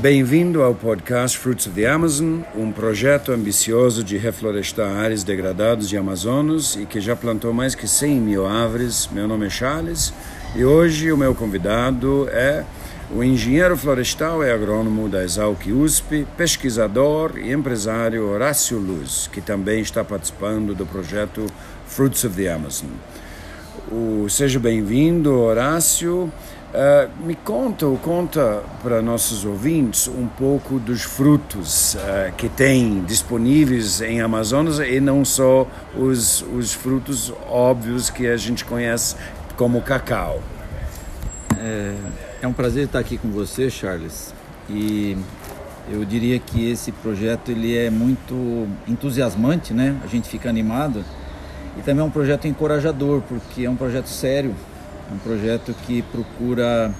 Bem-vindo ao podcast Fruits of the Amazon, um projeto ambicioso de reflorestar áreas degradadas de Amazonas e que já plantou mais que 100 mil árvores. Meu nome é Charles e hoje o meu convidado é o engenheiro florestal e agrônomo da Exalc USP, pesquisador e empresário Horácio Luz, que também está participando do projeto Fruits of the Amazon. O, seja bem-vindo, Horácio. Uh, me conta ou conta para nossos ouvintes um pouco dos frutos uh, que tem disponíveis em Amazonas e não só os, os frutos óbvios que a gente conhece como cacau. É, é um prazer estar aqui com você, Charles. E eu diria que esse projeto ele é muito entusiasmante, né? A gente fica animado e também é um projeto encorajador porque é um projeto sério um projeto que procura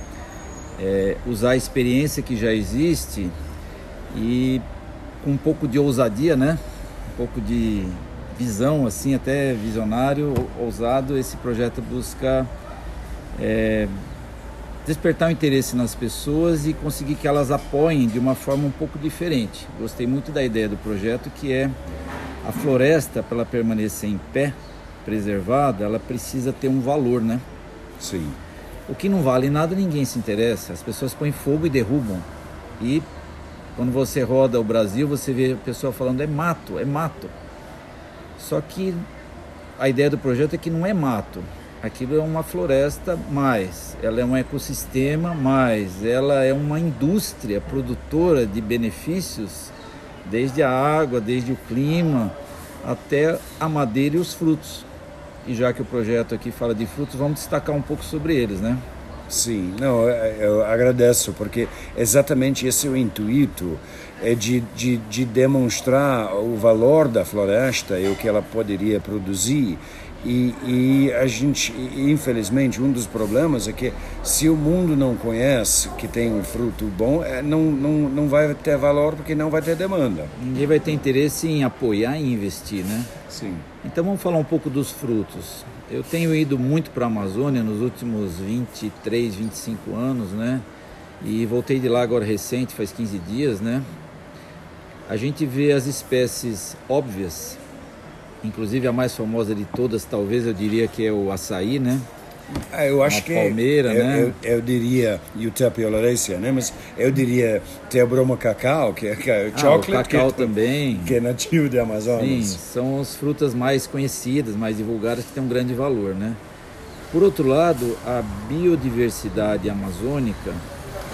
é, usar a experiência que já existe e com um pouco de ousadia, né? Um pouco de visão, assim, até visionário, ousado, esse projeto busca é, despertar o interesse nas pessoas e conseguir que elas apoiem de uma forma um pouco diferente. Gostei muito da ideia do projeto, que é a floresta, para ela permanecer em pé, preservada, ela precisa ter um valor, né? Sim. O que não vale nada, ninguém se interessa. As pessoas põem fogo e derrubam. E quando você roda o Brasil, você vê a pessoa falando é mato, é mato. Só que a ideia do projeto é que não é mato. Aquilo é uma floresta mais, ela é um ecossistema mais, ela é uma indústria produtora de benefícios, desde a água, desde o clima, até a madeira e os frutos e já que o projeto aqui fala de frutos, vamos destacar um pouco sobre eles, né? Sim, não, eu agradeço, porque exatamente esse é o intuito, é de, de, de demonstrar o valor da floresta e o que ela poderia produzir e, e, a gente, infelizmente, um dos problemas é que se o mundo não conhece que tem um fruto bom, é, não, não, não vai ter valor porque não vai ter demanda. Ninguém vai ter interesse em apoiar e investir, né? Sim. Então vamos falar um pouco dos frutos. Eu tenho ido muito para a Amazônia nos últimos 23, 25 anos, né? E voltei de lá agora recente, faz 15 dias, né? A gente vê as espécies óbvias Inclusive a mais famosa de todas, talvez eu diria que é o açaí, né? Ah, eu acho que palmeira, eu, né? Eu, eu diria Utopia oleracea, né? Mas eu diria Teobroma cacau, que é, que é chocolate, ah, o cacau que, também. que é nativo de Amazonas. Sim, são as frutas mais conhecidas, mais divulgadas que têm um grande valor, né? Por outro lado, a biodiversidade amazônica,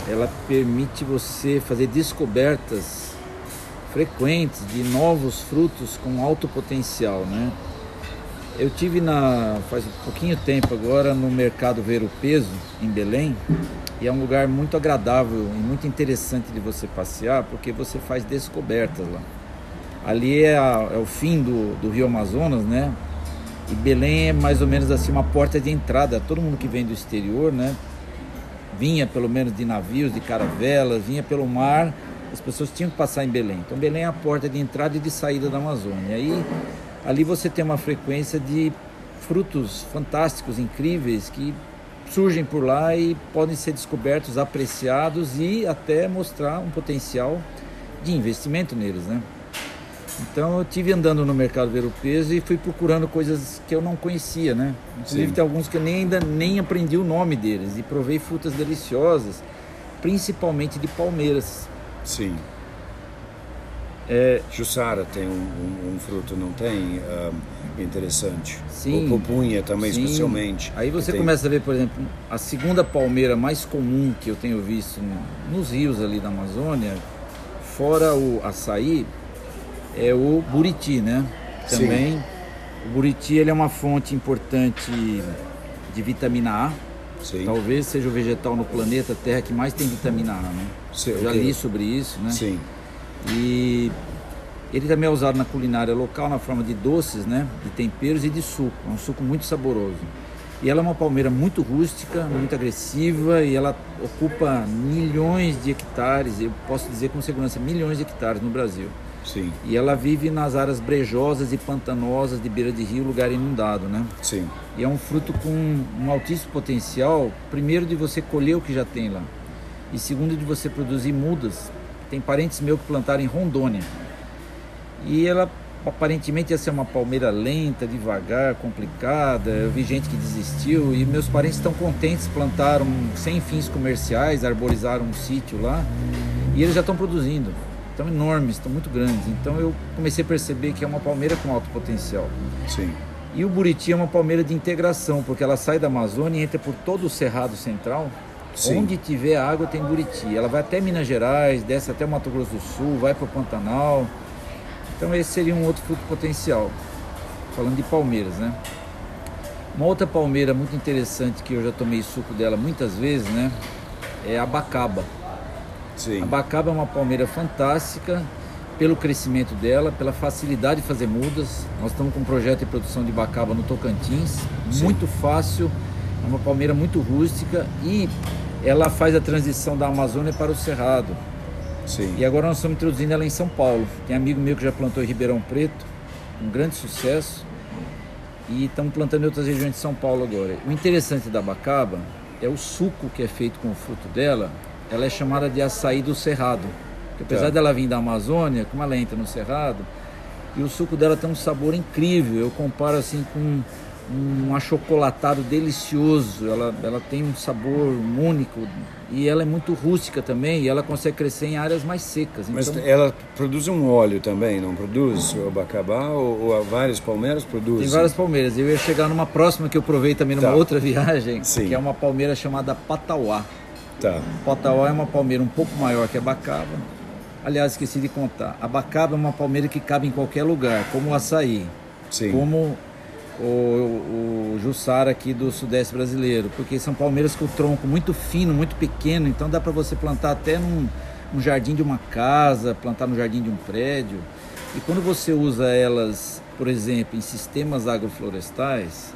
ela permite você fazer descobertas frequentes de novos frutos com alto potencial, né? Eu tive na faz um pouquinho tempo agora no mercado Ver o Peso em Belém e é um lugar muito agradável e muito interessante de você passear porque você faz descobertas lá. Ali é, a, é o fim do, do Rio Amazonas, né? E Belém é mais ou menos assim uma porta de entrada. Todo mundo que vem do exterior, né? Vinha pelo menos de navios, de caravelas, vinha pelo mar as pessoas tinham que passar em Belém. Então Belém é a porta de entrada e de saída da Amazônia. Aí ali você tem uma frequência de frutos fantásticos, incríveis que surgem por lá e podem ser descobertos, apreciados e até mostrar um potencial de investimento neles, né? Então eu tive andando no mercado ver o peso e fui procurando coisas que eu não conhecia, né? Inclusive Sim. tem alguns que eu nem, ainda nem aprendi o nome deles e provei frutas deliciosas, principalmente de palmeiras. Sim. É, Jussara tem um, um, um, fruto, não tem? Um, interessante. Sim. O pupunha também, sim. especialmente. Aí você tem... começa a ver, por exemplo, a segunda palmeira mais comum que eu tenho visto nos rios ali da Amazônia, fora o açaí, é o buriti, né? Também. Sim. O buriti ele é uma fonte importante de vitamina A Sim. Talvez seja o vegetal no planeta Terra que mais tem vitamina A, né? Sim, já li sobre isso, né? Sim. E ele também é usado na culinária local na forma de doces, né? De temperos e de suco. É um suco muito saboroso. E ela é uma palmeira muito rústica, muito agressiva e ela ocupa milhões de hectares, eu posso dizer com segurança, milhões de hectares no Brasil. Sim. E ela vive nas áreas brejosas e pantanosas de beira de rio, lugar inundado, né? Sim. E é um fruto com um altíssimo potencial, primeiro de você colher o que já tem lá. e segundo de você produzir mudas. Tem parentes meus que plantaram em Rondônia. E ela aparentemente ia ser uma palmeira lenta, devagar, complicada. Eu vi gente que desistiu e meus parentes estão contentes, plantaram sem fins comerciais, arborizaram um sítio lá e eles já estão produzindo. Estão enormes, estão muito grandes. Então eu comecei a perceber que é uma palmeira com alto potencial. Sim. E o Buriti é uma palmeira de integração, porque ela sai da Amazônia e entra por todo o Cerrado Central. Sim. Onde tiver água tem Buriti. Ela vai até Minas Gerais, desce até Mato Grosso do Sul, vai para o Pantanal. Então esse seria um outro fruto potencial. Falando de palmeiras, né? Uma outra palmeira muito interessante que eu já tomei suco dela muitas vezes, né? É a abacaba. Sim. A abacaba é uma palmeira fantástica pelo crescimento dela, pela facilidade de fazer mudas. Nós estamos com um projeto de produção de abacaba no Tocantins, Sim. muito fácil, é uma palmeira muito rústica e ela faz a transição da Amazônia para o Cerrado. Sim. E agora nós estamos introduzindo ela em São Paulo. Tem amigo meu que já plantou em Ribeirão Preto, um grande sucesso. E estamos plantando em outras regiões de São Paulo agora. O interessante da abacaba é o suco que é feito com o fruto dela. Ela é chamada de açaí do cerrado. Porque apesar Tá. dela vir da Amazônia, como ela entra no cerrado, e o suco dela tem um sabor incrível. Eu comparo assim com um achocolatado delicioso. Ela, ela tem um sabor único e ela é muito rústica também. E ela consegue crescer em áreas mais secas. Mas Então, ela produz um óleo também, não produz? O abacabá ou, ou várias palmeiras produzem? tem várias palmeiras. Eu ia chegar numa próxima que eu provei também numa Tá. outra viagem, Sim. que é uma palmeira chamada Patauá. Tá. Patauá é uma palmeira um pouco maior que a abacaba. Aliás, esqueci de contar. A abacaba é uma palmeira que cabe em qualquer lugar, como o açaí, Sim. como o, o Jussara aqui do sudeste brasileiro, porque são palmeiras com o tronco muito fino, muito pequeno, então dá para você plantar até num, num jardim de uma casa, plantar no jardim de um prédio. E quando você usa elas, por exemplo, em sistemas agroflorestais,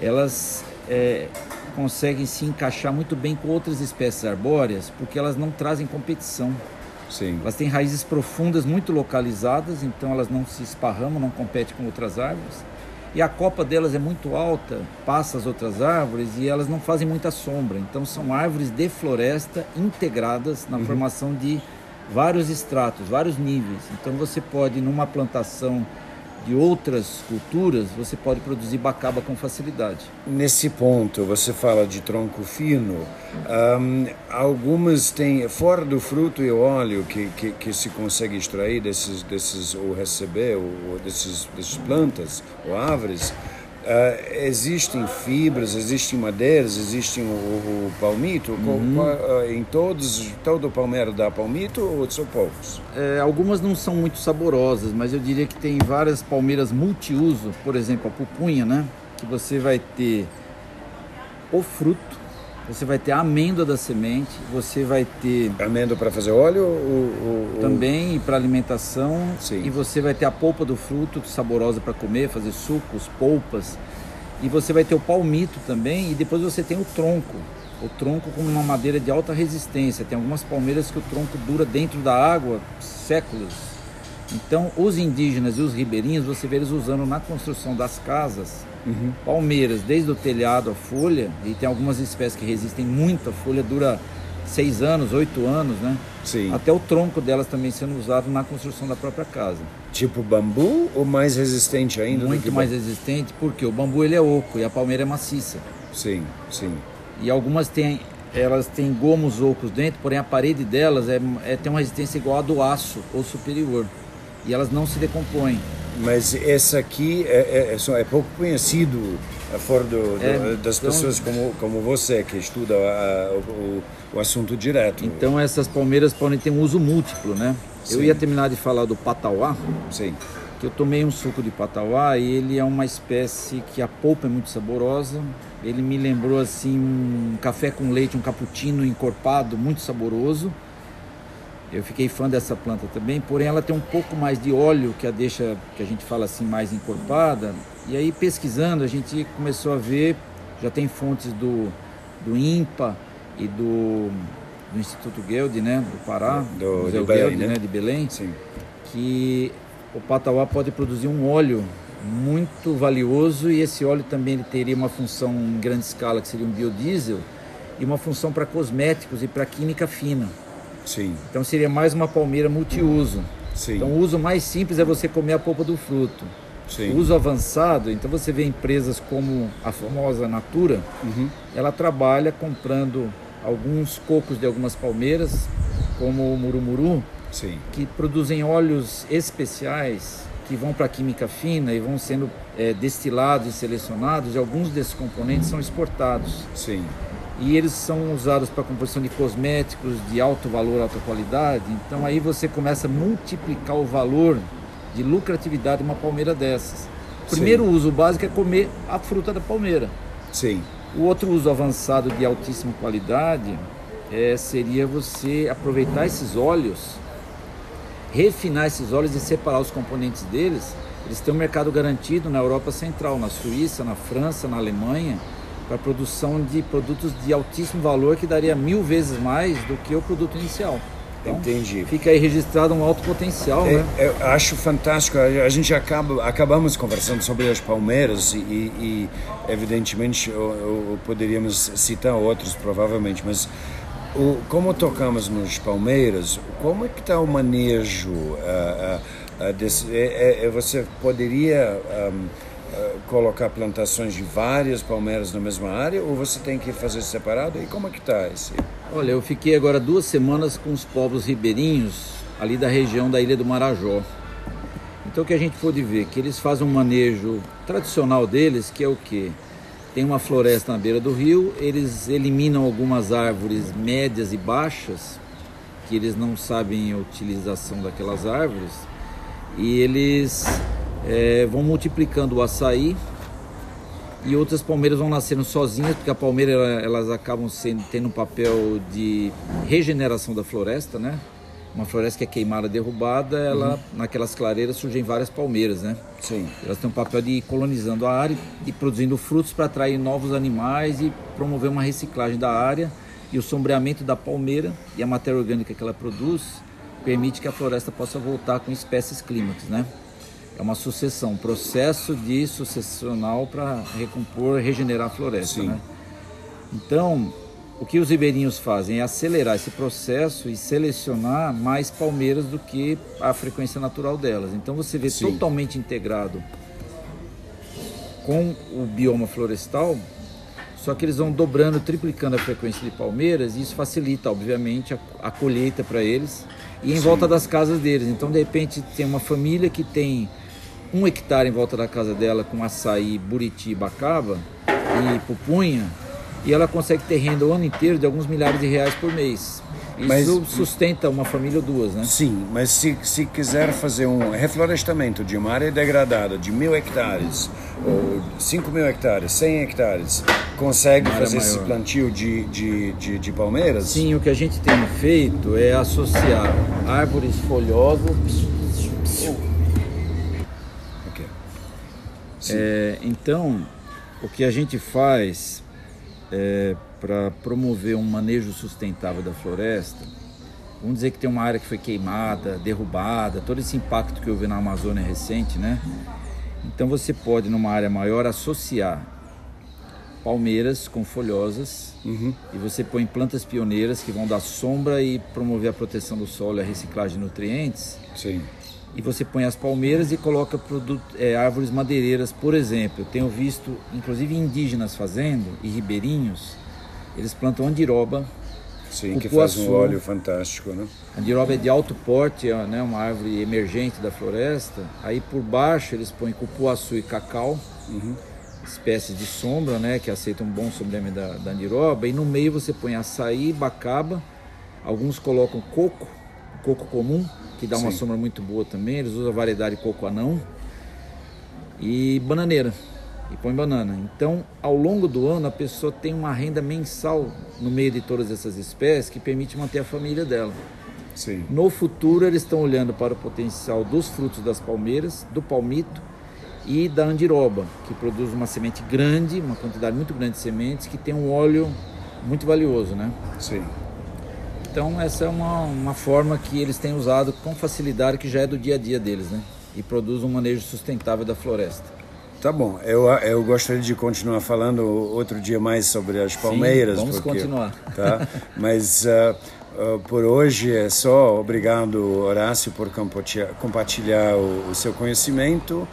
elas é, conseguem se encaixar muito bem com outras espécies arbóreas, porque elas não trazem competição. Sim. Elas têm raízes profundas, muito localizadas, então elas não se esparramam, não competem com outras árvores. E a copa delas é muito alta, passa as outras árvores e elas não fazem muita sombra. Então são árvores de floresta integradas na formação de vários estratos, vários níveis. Então você pode, numa plantação de outras culturas, você pode produzir bacaba com facilidade. Nesse ponto, você fala de tronco fino. ahm, algumas têm, fora do fruto e óleo que, que, que se consegue extrair desses, desses ou receber, ou desses, dessas plantas ou árvores, ah, existem fibras, existem madeiras, existem o, o palmito. Qual- ah, em todos, todo palmeiro dá palmito ou são poucos? É, algumas não são muito saborosas, mas eu diria que tem várias palmeiras multiuso, por exemplo, a pupunha, né? Que você vai ter o fruto, você vai ter a amêndoa da semente, você vai ter Amêndoa para fazer óleo ou, ou- ou- também para alimentação Sim. e você vai ter a polpa do fruto saborosa para comer, fazer sucos, polpas. E você vai ter o palmito também e depois você tem o tronco. O tronco com uma madeira de alta resistência. Tem algumas palmeiras que o tronco dura dentro da água séculos. Então, os indígenas e os ribeirinhos, você vê eles usando na construção das casas palmeiras, desde o telhado à folha, e tem algumas espécies que resistem muito, a folha dura seis anos, oito anos, né? Sim. Até o tronco delas também sendo usado na construção da própria casa. Tipo bambu ou mais resistente ainda? Muito mais bambu? resistente, porque o bambu ele é oco e a palmeira é maciça. Sim, sim. E algumas têm, elas têm gomos ocos dentro, porém a parede delas é, é, tem uma resistência igual a do aço ou superior. E elas não se decompõem. Mas essa aqui é, é, é é pouco conhecido eh, fora do, do- É, das então- pessoas como, como você, que estuda ah, o, o- o assunto direto. Então essas palmeiras podem ter um uso múltiplo, né? Eu Sim. ia terminar de falar do patauá, Sim, que eu tomei um suco de patauá e ele é uma espécie que a polpa é muito saborosa. Ele me lembrou assim um café com leite, um cappuccino encorpado, muito saboroso. Eu fiquei fã dessa planta também, porém ela tem um pouco mais de óleo que a deixa, que a gente fala assim, mais encorpada. E aí pesquisando a gente começou a ver, já tem fontes do, do INPA e do, do Instituto Guelde, né, do Pará, Do- Museu de Belém, Guelde, né? de Belém sim. que o patauá pode produzir um óleo muito valioso e esse óleo também ele teria uma função em grande escala que seria um biodiesel e uma função para cosméticos e para química fina. Sim. Então seria mais uma palmeira multiuso. Sim. Então o uso mais simples é você comer a polpa do fruto. Sim. O uso avançado, então você vê empresas como a famosa Natura, Uhum. ela trabalha comprando alguns cocos de algumas palmeiras, como o murumuru, Sim. que produzem óleos especiais que vão para a química fina e vão sendo eh, destilados e selecionados, e alguns desses componentes são exportados. Sim. E eles são usados para composição de cosméticos de alto valor, alta qualidade. Então aí você começa a multiplicar o valor de lucratividade de uma palmeira dessas. O primeiro uso básico é comer a fruta da palmeira. Sim. O outro uso avançado de altíssima qualidade é, seria você aproveitar esses óleos, refinar esses óleos e separar os componentes deles. Eles têm um mercado garantido na Europa Central, na Suíça, na França, na Alemanha, para produção de produtos de altíssimo valor que daria mil vezes mais do que o produto inicial. Então, Entendi. fica aí registrado um alto potencial, É, né? eu acho fantástico. A gente acaba, acabamos conversando sobre as palmeiras e, e, evidentemente, eu- eu- poderíamos citar outros, provavelmente, mas o, como tocamos nos palmeiras, como é que está o manejo ah, ah, ah, desse? é- é- é- você poderia ah, colocar plantações de várias palmeiras na mesma área ou você tem que fazer separado? E como é que está esse? Olha, eu fiquei agora duas semanas com os povos ribeirinhos ali da região da Ilha do Marajó. Então o que a gente pôde ver que eles fazem um manejo tradicional deles, que é o que tem uma floresta na beira do rio, eles eliminam algumas árvores médias e baixas que eles não sabem a utilização daquelas árvores e eles eh, vão multiplicando o açaí e outras palmeiras vão nascendo sozinhas, porque a palmeira ela- elas acabam sendo, tendo um papel de regeneração da floresta, né? Uma floresta que é queimada, derrubada, ela naquelas clareiras surgem várias palmeiras, né? Sim. Elas têm um papel de ir colonizando a área e produzindo frutos para atrair novos animais e promover uma reciclagem da área e o sombreamento da palmeira e a matéria orgânica que ela produz permite que a floresta possa voltar com espécies clímax, né? É uma sucessão, um processo de sucessional para recompor, regenerar a floresta, Sim. né? Então, o que os ribeirinhos fazem é acelerar esse processo e selecionar mais palmeiras do que a frequência natural delas. Então você vê Sim. totalmente integrado com o bioma florestal, só que eles vão dobrando, triplicando a frequência de palmeiras e isso facilita, obviamente, a, a colheita para eles e em volta das casas deles. Então, de repente, tem uma família que tem um hectare em volta da casa dela com açaí, buriti, bacaba e pupunha e ela consegue ter renda o ano inteiro de alguns milhares de reais por mês. Isso Mas- sustenta uma família ou duas, né? Sim, mas se, se quiser fazer um reflorestamento de uma área degradada de mil hectares, ou cinco mil hectares, 100 hectares, consegue fazer esse maior. plantio de, de, de, de palmeiras? Sim, o que a gente tem feito é associar árvores folhosas. É, então, o que a gente faz é, para promover um manejo sustentável da floresta, vamos dizer que tem uma área que foi queimada, derrubada, todo esse impacto que houve na Amazônia recente, né? Então você pode, numa área maior, associar palmeiras com folhosas e você põe plantas pioneiras que vão dar sombra e promover a proteção do solo e a reciclagem de nutrientes Sim. E você põe as palmeiras e coloca produto, é, árvores madeireiras, por exemplo. Eu tenho visto, inclusive indígenas fazendo e ribeirinhos, eles plantam andiroba. Sim, que faz um óleo fantástico, né? Andiroba é de alto porte, é né, uma árvore emergente da floresta. Aí por baixo eles põem cupuaçu e cacau, espécies de sombra, né, que aceitam um bom sombreamento da, da andiroba. E no meio você põe açaí, bacaba, alguns colocam coco, coco comum, que dá uma Sim. sombra muito boa também. Eles usam a variedade coco anão e bananeira. E põe banana. Então, ao longo do ano, a pessoa tem uma renda mensal no meio de todas essas espécies que permite manter a família dela. Sim. No futuro, eles estão olhando para o potencial dos frutos das palmeiras, do palmito e da andiroba, que produz uma semente grande, uma quantidade muito grande de sementes, que tem um óleo muito valioso, né? Sim. Então, essa é uma, uma forma que eles têm usado com facilidade, que já é do dia a dia deles, né? E produz um manejo sustentável da floresta. Tá bom, eu, eu gostaria de continuar falando outro dia mais sobre as palmeiras. Sim, vamos porque, continuar. Tá? Mas uh, uh, por hoje é só. Obrigado, Horácio, por compartilhar o, o seu conhecimento.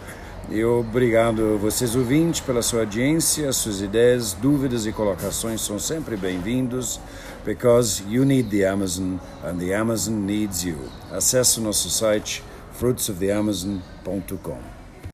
E obrigado vocês ouvintes pela sua audiência, suas ideias, dúvidas e colocações são sempre bem-vindos, because you need the Amazon and the Amazon needs you. Acesse nosso site fruitsoftheamazon.com.